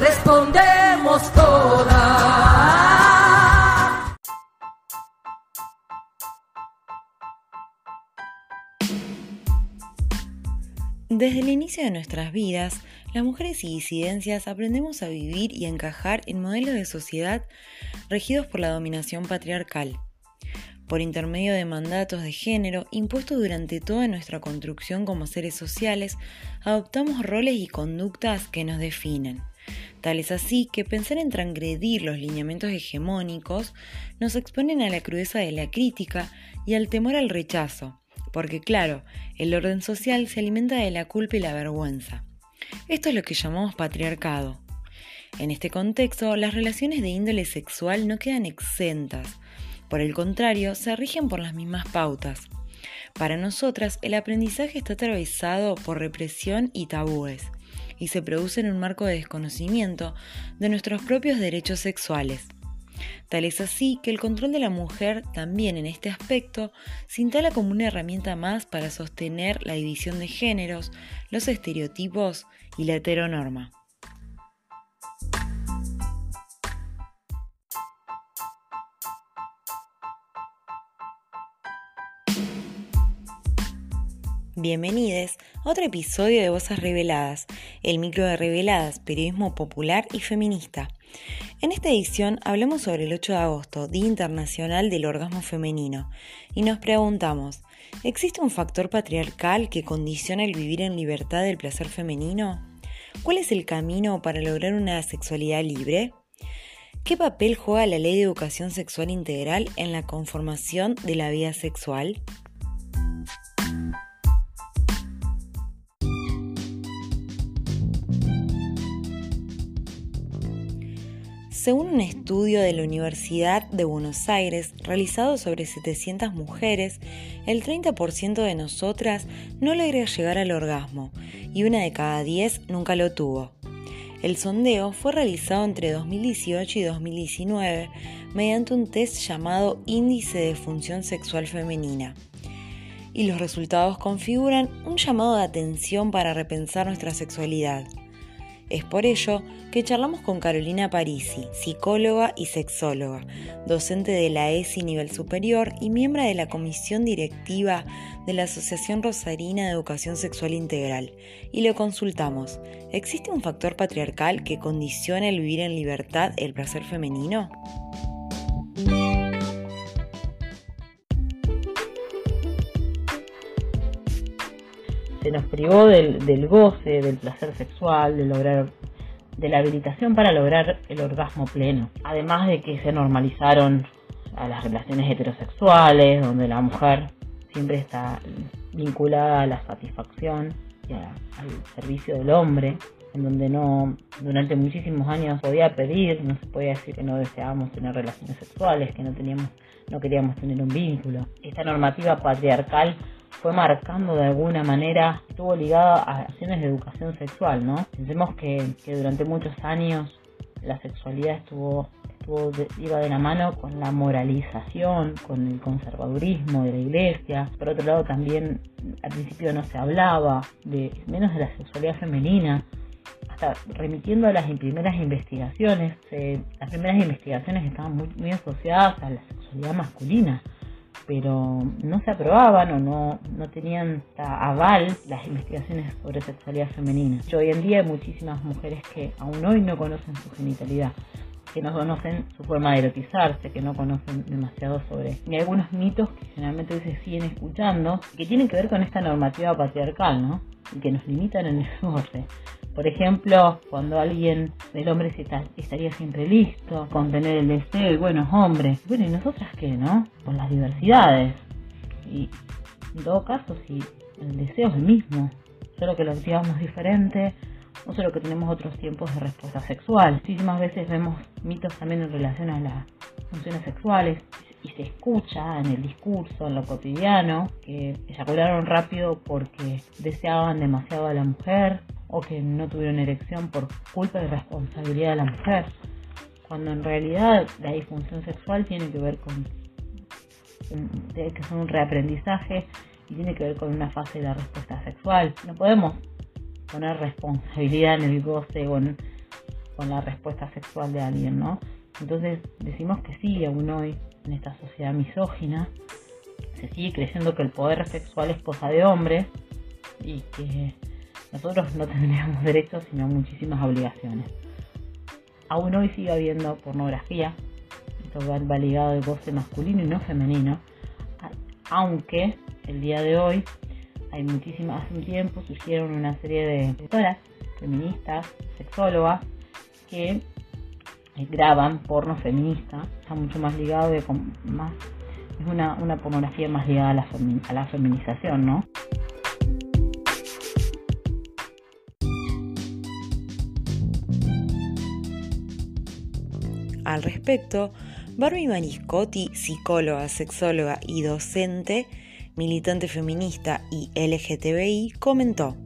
respondemos todas. Desde el inicio de nuestras vidas, las mujeres y disidencias aprendemos a vivir y encajar en modelos de sociedad regidos por la dominación patriarcal por intermedio de mandatos de género impuestos durante toda nuestra construcción como seres sociales, adoptamos roles y conductas que nos definen. Tal es así que pensar en transgredir los lineamientos hegemónicos nos exponen a la crudeza de la crítica y al temor al rechazo, porque claro, el orden social se alimenta de la culpa y la vergüenza. Esto es lo que llamamos patriarcado. En este contexto, las relaciones de índole sexual no quedan exentas, por el contrario, se rigen por las mismas pautas. Para nosotras, el aprendizaje está atravesado por represión y tabúes, y se produce en un marco de desconocimiento de nuestros propios derechos sexuales. Tal es así que el control de la mujer también en este aspecto se instala como una herramienta más para sostener la división de géneros, los estereotipos y la heteronorma. Bienvenidos a otro episodio de Voces Reveladas, el micro de Reveladas, periodismo popular y feminista. En esta edición hablamos sobre el 8 de agosto, Día Internacional del Orgasmo Femenino, y nos preguntamos, ¿existe un factor patriarcal que condiciona el vivir en libertad del placer femenino? ¿Cuál es el camino para lograr una sexualidad libre? ¿Qué papel juega la Ley de Educación Sexual Integral en la conformación de la vida sexual? Según un estudio de la Universidad de Buenos Aires realizado sobre 700 mujeres, el 30% de nosotras no logra llegar al orgasmo y una de cada 10 nunca lo tuvo. El sondeo fue realizado entre 2018 y 2019 mediante un test llamado Índice de Función Sexual Femenina. Y los resultados configuran un llamado de atención para repensar nuestra sexualidad. Es por ello que charlamos con Carolina Parisi, psicóloga y sexóloga, docente de la ESI nivel superior y miembro de la comisión directiva de la Asociación Rosarina de Educación Sexual Integral, y le consultamos, ¿existe un factor patriarcal que condiciona el vivir en libertad el placer femenino? Nos privó del, goce, del placer sexual, de lograr de la habilitación para lograr el orgasmo pleno. Además de que se normalizaron a las relaciones heterosexuales, donde la mujer siempre está vinculada a la satisfacción y al servicio del hombre, en donde no durante muchísimos años podía pedir, no se podía decir que no deseábamos tener relaciones sexuales, que no teníamos, no queríamos tener un vínculo. Esta normativa patriarcal fue marcando de alguna manera, estuvo ligada a acciones de educación sexual, ¿no? Pensemos que, durante muchos años la sexualidad estuvo, estuvo iba de la mano con la moralización, con el conservadurismo de la iglesia. Por otro lado, también al principio no se hablaba de menos de la sexualidad femenina. Hasta remitiendo a las primeras investigaciones, las primeras investigaciones estaban muy, muy asociadas a la sexualidad masculina pero no se aprobaban o no, no tenían aval las investigaciones sobre sexualidad femenina. hoy en día hay muchísimas mujeres que aún hoy no conocen su genitalidad que no conocen su forma de erotizarse, que no conocen demasiado sobre... Y algunos mitos que generalmente se siguen escuchando, que tienen que ver con esta normativa patriarcal, ¿no? Y que nos limitan en el goce. Por ejemplo, cuando alguien, el hombre se estaría siempre listo, con tener el deseo y buenos hombres. Bueno, ¿y nosotras qué, no? Con las diversidades. Y en todo caso, si el deseo es el mismo, solo que lo activamos diferente, no solo que tenemos otros tiempos de respuesta sexual. Muchísimas veces vemos mitos también en relación a las funciones sexuales y se escucha en el discurso, en lo cotidiano, que eyacularon rápido porque deseaban demasiado a la mujer o que no tuvieron erección por culpa y responsabilidad de la mujer, cuando en realidad la disfunción sexual tiene que ver con que es un reaprendizaje y tiene que ver con una fase de la respuesta sexual. No podemos poner responsabilidad en el goce o en, con la respuesta sexual de alguien, ¿no? Entonces decimos que sí, aún hoy, en esta sociedad misógina, se sigue creyendo que el poder sexual es cosa de hombres y que nosotros no tendríamos derechos sino muchísimas obligaciones. Aún hoy sigue habiendo pornografía, esto va, ligado al goce masculino y no femenino, aunque el día de hoy hay muchísimas, hace un tiempo surgieron una serie de doctoras feministas, sexólogas, que eh, graban porno feminista, está mucho más ligado más, es una, una pornografía más ligada a la, a la feminización, ¿no? Al respecto, Barbie Maniscotti, psicóloga, sexóloga y docente, militante feminista y LGTBI, comentó.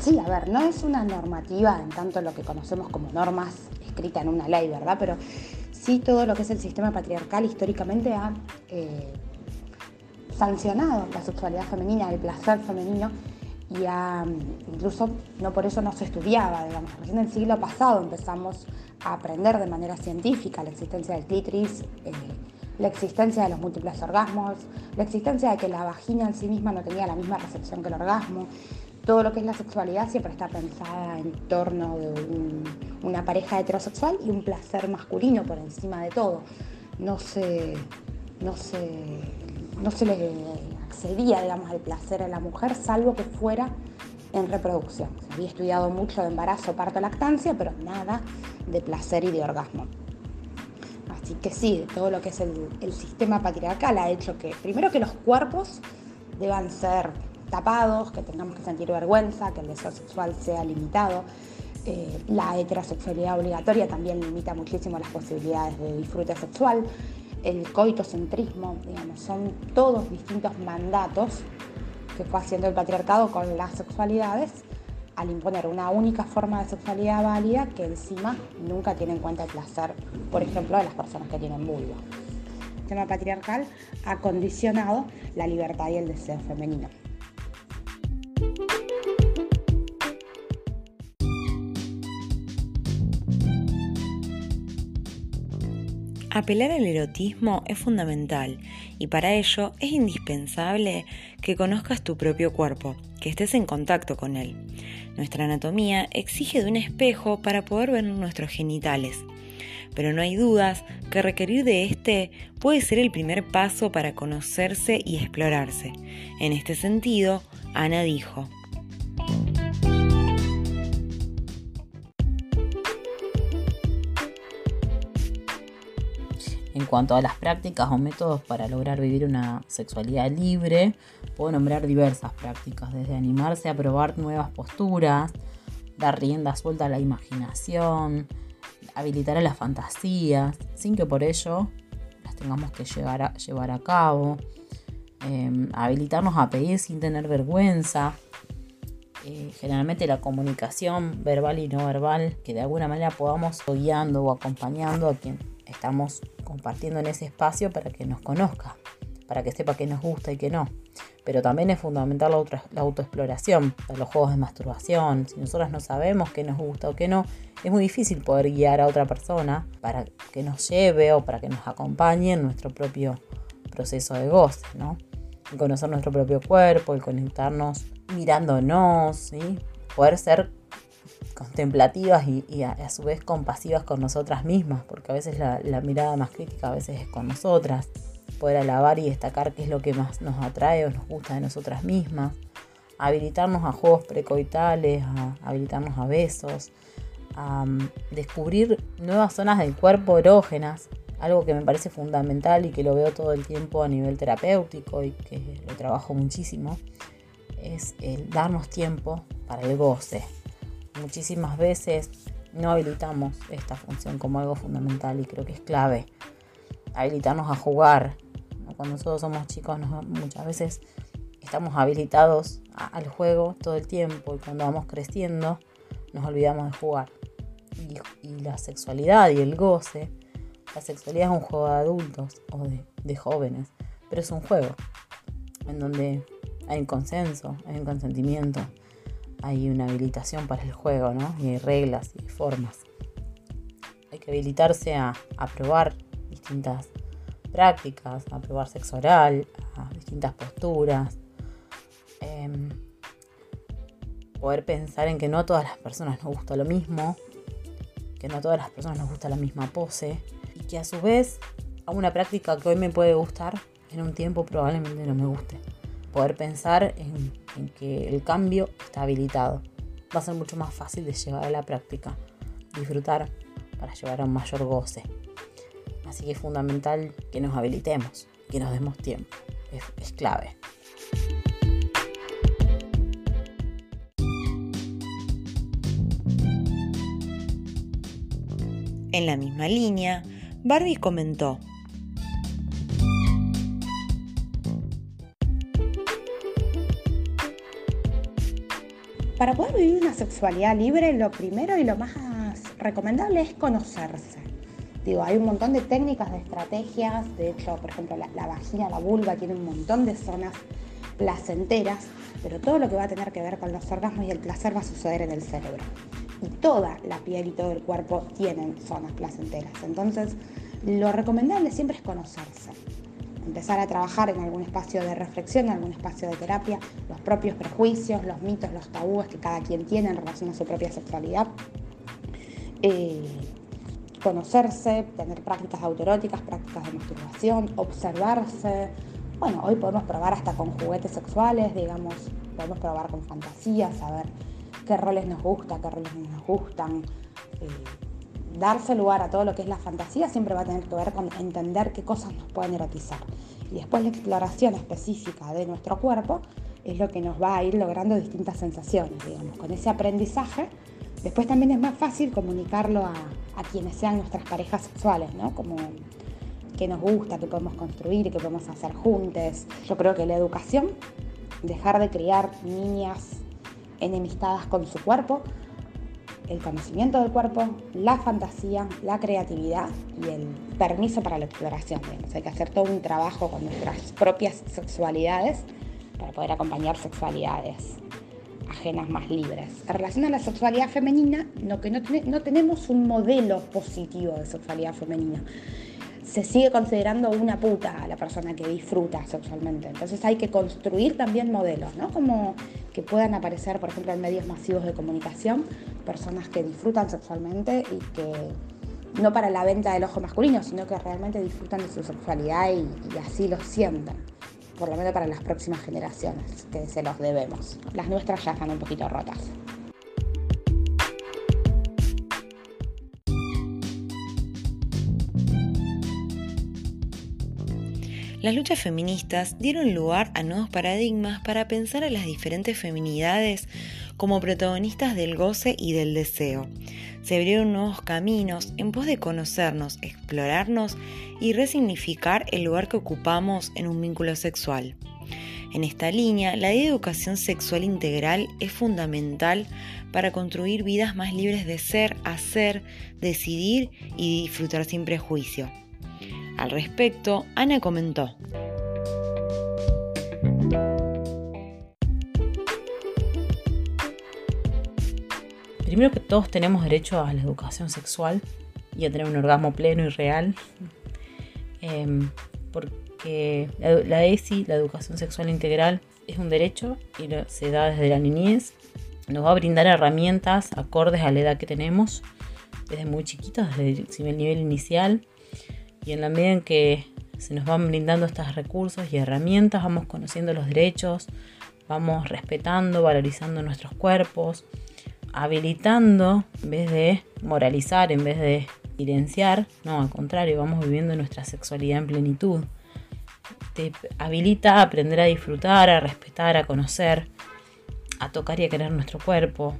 Sí, a ver, no es una normativa en tanto lo que conocemos como normas escrita en una ley, ¿verdad? Pero sí todo lo que es el sistema patriarcal históricamente ha eh, sancionado la sexualidad femenina, el placer femenino y incluso no por eso no se estudiaba, digamos, recién en el siglo pasado empezamos a aprender de manera científica la existencia del clítoris, eh, la existencia de los múltiples orgasmos, la existencia de que la vagina en sí misma no tenía la misma recepción que el orgasmo. Todo lo que es la sexualidad siempre está pensada en torno de una pareja heterosexual y un placer masculino por encima de todo. No se, no se, no se le accedía, digamos, al placer a la mujer, salvo que fuera en reproducción. Había estudiado mucho de embarazo, parto, lactancia, pero nada de placer y de orgasmo. Así que sí, todo lo que es el, sistema patriarcal ha hecho que, primero que los cuerpos deban ser tapados, que tengamos que sentir vergüenza, que el deseo sexual sea limitado. Eh, la heterosexualidad obligatoria también limita muchísimo las posibilidades de disfrute sexual el coitocentrismo, digamos, son todos distintos mandatos que fue haciendo el patriarcado con las sexualidades al imponer una única forma de sexualidad válida que encima nunca tiene en cuenta el placer, por ejemplo, de las personas que tienen vulva. El sistema patriarcal ha condicionado la libertad y el deseo femenino. Apelar al erotismo es fundamental y para ello es indispensable que conozcas tu propio cuerpo, que estés en contacto con él. Nuestra anatomía exige de un espejo para poder ver nuestros genitales, pero no hay dudas que requerir de este puede ser el primer paso para conocerse y explorarse. En este sentido, Ana dijo, cuanto a las prácticas o métodos para lograr vivir una sexualidad libre, puedo nombrar diversas prácticas, desde animarse a probar nuevas posturas, dar rienda suelta a la imaginación, habilitar a las fantasías, sin que por ello las tengamos que llevar a cabo, em, habilitarnos a pedir sin tener vergüenza. Eh, generalmente la comunicación verbal y no verbal, que de alguna manera podamos guiando o acompañando a quien estamos compartiendo en ese espacio para que nos conozca, para que sepa qué nos gusta y qué no. Pero también es fundamental la, autoexploración, los juegos de masturbación. Si nosotros no sabemos qué nos gusta o qué no, es muy difícil poder guiar a otra persona para que nos lleve o para que nos acompañe en nuestro propio proceso de goce, ¿no? El conocer nuestro propio cuerpo, el conectarnos mirándonos, ¿sí? Poder ser contemplativas y, a, su vez compasivas con nosotras mismas, porque a veces la, mirada más crítica a veces es con nosotras, poder alabar y destacar qué es lo que más nos atrae o nos gusta de nosotras mismas, habilitarnos a juegos precoitales, a, habilitarnos a besos, a mm, descubrir nuevas zonas del cuerpo erógenas, algo que me parece fundamental y que lo veo todo el tiempo a nivel terapéutico y que lo trabajo muchísimo, es el darnos tiempo para el goce. Muchísimas veces no habilitamos esta función como algo fundamental y creo que es clave. Habilitarnos a jugar. Cuando nosotros somos chicos muchas veces estamos habilitados al juego todo el tiempo y cuando vamos creciendo nos olvidamos de jugar. Y, la sexualidad y el goce, la sexualidad es un juego de adultos o de, de jóvenes, pero es un juego en donde hay un consenso, hay un consentimiento, hay una habilitación para el juego, ¿no? Y hay reglas y formas. Hay que habilitarse a, probar distintas prácticas, a probar sexo oral, a distintas posturas. Em, poder pensar en que no a todas las personas nos gusta lo mismo, que no a todas las personas nos gusta la misma pose y que a su vez a una práctica que hoy me puede gustar, en un tiempo probablemente no me guste poder pensar en, que el cambio está habilitado. Va a ser mucho más fácil de llevar a la práctica, disfrutar para llevar a un mayor goce. Así que es fundamental que nos habilitemos, que nos demos tiempo. es clave. En la misma línea, Barbie comentó, Para poder vivir una sexualidad libre, lo primero y lo más recomendable es conocerse. Digo, hay un montón de técnicas, de estrategias. De hecho, por ejemplo, la, vagina, la vulva tiene un montón de zonas placenteras, pero todo lo que va a tener que ver con los orgasmos y el placer va a suceder en el cerebro. Y toda la piel y todo el cuerpo tienen zonas placenteras. Entonces, lo recomendable siempre es conocerse empezar a trabajar en algún espacio de reflexión, en algún espacio de terapia, los propios prejuicios, los mitos, los tabúes que cada quien tiene en relación a su propia sexualidad. Eh, conocerse, tener prácticas autoeróticas, prácticas de masturbación, observarse. Bueno, hoy podemos probar hasta con juguetes sexuales, digamos, podemos probar con fantasías, saber qué roles nos gusta, qué roles no nos gustan. Eh, darse lugar a todo lo que es la fantasía siempre va a tener que ver con entender qué cosas nos pueden erotizar. Y después la exploración específica de nuestro cuerpo es lo que nos va a ir logrando distintas sensaciones, digamos. Con ese aprendizaje, después también es más fácil comunicarlo a, quienes sean nuestras parejas sexuales, ¿no? Como qué nos gusta, qué podemos construir, qué podemos hacer juntos. Yo creo que la educación, dejar de criar niñas enemistadas con su cuerpo, el conocimiento del cuerpo, la fantasía, la creatividad y el permiso para la exploración. Hay que hacer todo un trabajo con nuestras propias sexualidades para poder acompañar sexualidades ajenas más libres. En relación a la sexualidad femenina, no, que no tenemos un modelo positivo de sexualidad femenina se sigue considerando una puta a la persona que disfruta sexualmente. Entonces hay que construir también modelos, ¿no? Como que puedan aparecer, por ejemplo, en medios masivos de comunicación, personas que disfrutan sexualmente y que no para la venta del ojo masculino, sino que realmente disfrutan de su sexualidad y, así lo sienten. Por lo menos para las próximas generaciones, que se los debemos. Las nuestras ya están un poquito rotas. Las luchas feministas dieron lugar a nuevos paradigmas para pensar a las diferentes feminidades como protagonistas del goce y del deseo. Se abrieron nuevos caminos en pos de conocernos, explorarnos y resignificar el lugar que ocupamos en un vínculo sexual. En esta línea, la educación sexual integral es fundamental para construir vidas más libres de ser, hacer, decidir y disfrutar sin prejuicio. Al respecto, Ana comentó. Primero que todos tenemos derecho a la educación sexual y a tener un orgasmo pleno y real. Em, porque la, ESI, la educación sexual integral, es un derecho y se da desde la niñez. Nos va a brindar herramientas acordes a la edad que tenemos, desde muy chiquitos, desde el nivel inicial, y en la medida en que se nos van brindando estos recursos y herramientas, vamos conociendo los derechos, vamos respetando, valorizando nuestros cuerpos, habilitando en vez de moralizar, en vez de silenciar, no, al contrario, vamos viviendo nuestra sexualidad en plenitud. Te habilita a aprender a disfrutar, a respetar, a conocer, a tocar y a querer nuestro cuerpo.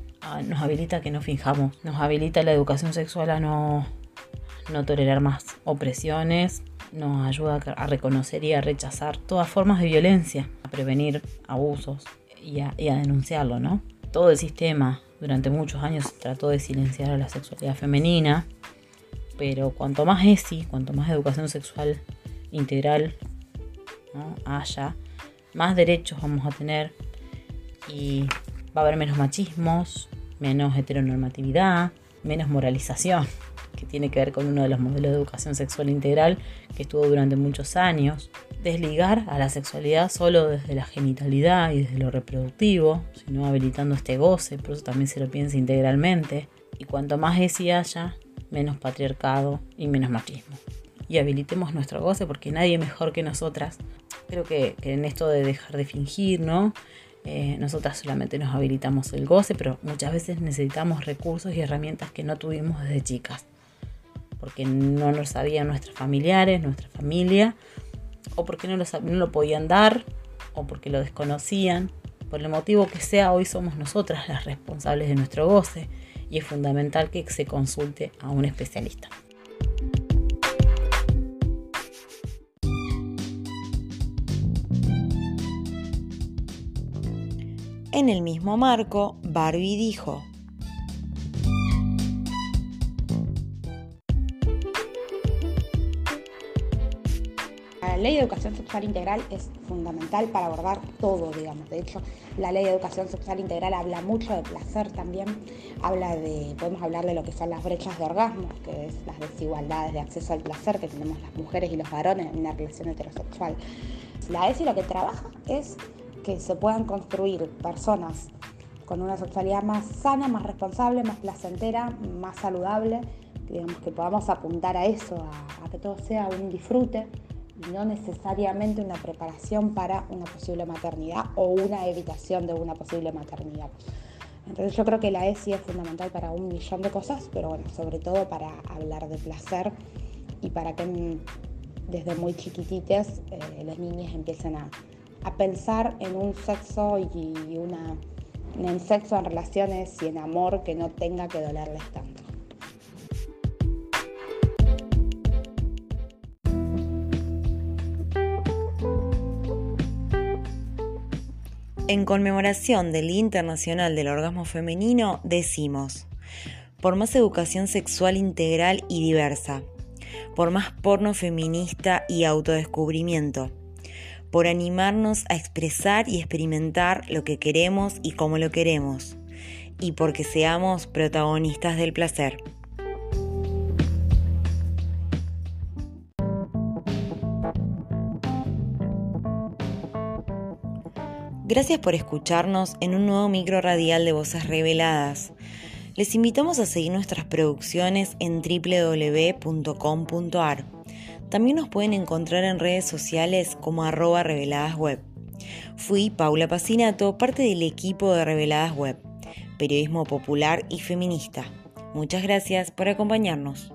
nos habilita a que no finjamos, nos habilita la educación sexual a no, no tolerar más opresiones, nos ayuda a reconocer y a rechazar todas formas de violencia, a prevenir abusos y a, denunciarlo, ¿no? Todo el sistema durante muchos años trató de silenciar a la sexualidad femenina, pero cuanto más ESI, cuanto más educación sexual integral haya, más derechos vamos a tener y va a haber menos machismos, menos heteronormatividad, menos moralización, que tiene que ver con uno de los modelos de educación sexual integral que estuvo durante muchos años. Desligar a la sexualidad solo desde la genitalidad y desde lo reproductivo, sino habilitando este goce, por eso también se lo piensa integralmente. Y cuanto más ESI haya, menos patriarcado y menos machismo. Y habilitemos nuestro goce porque nadie mejor que nosotras. Creo que, en esto de dejar de fingir, ¿no? Eh, nosotras solamente nos habilitamos el goce, pero muchas veces necesitamos recursos y herramientas que no tuvimos desde chicas. Porque no lo sabían nuestros familiares, nuestra familia, o porque no lo, no lo podían dar, o porque lo desconocían. Por el motivo que sea, hoy somos nosotras las responsables de nuestro goce y es fundamental que se consulte a un especialista. En el mismo marco, Barbie dijo, ley de educación sexual integral es fundamental para abordar todo, digamos. De hecho, la ley de educación sexual integral habla mucho de placer también, habla de, podemos hablar de lo que son las brechas de orgasmo, que es las desigualdades de acceso al placer que tenemos las mujeres y los varones en una relación heterosexual. La ESI lo que trabaja es que se puedan construir personas con una sexualidad más sana, más responsable, más placentera, más saludable, digamos que podamos apuntar a eso, a que todo sea un disfrute no necesariamente una preparación para una posible maternidad o una evitación de una posible maternidad. Entonces yo creo que la ESI es fundamental para un millón de cosas, pero bueno, sobre todo para hablar de placer y para que desde muy chiquitites eh, las niñas empiecen a, pensar en un sexo y una, en sexo, en relaciones y en amor que no tenga que dolerles tanto. En conmemoración del Día Internacional del Orgasmo Femenino, decimos, por más educación sexual integral y diversa, por más porno feminista y autodescubrimiento, por animarnos a expresar y experimentar lo que queremos y cómo lo queremos, y porque seamos protagonistas del placer. Gracias por escucharnos en un nuevo micro radial de Voces Reveladas. Les invitamos a seguir nuestras producciones en www.com.ar. También nos pueden encontrar en redes sociales como arroba reveladas web. Fui Paula Pacinato, parte del equipo de Reveladas Web, periodismo popular y feminista. Muchas gracias por acompañarnos.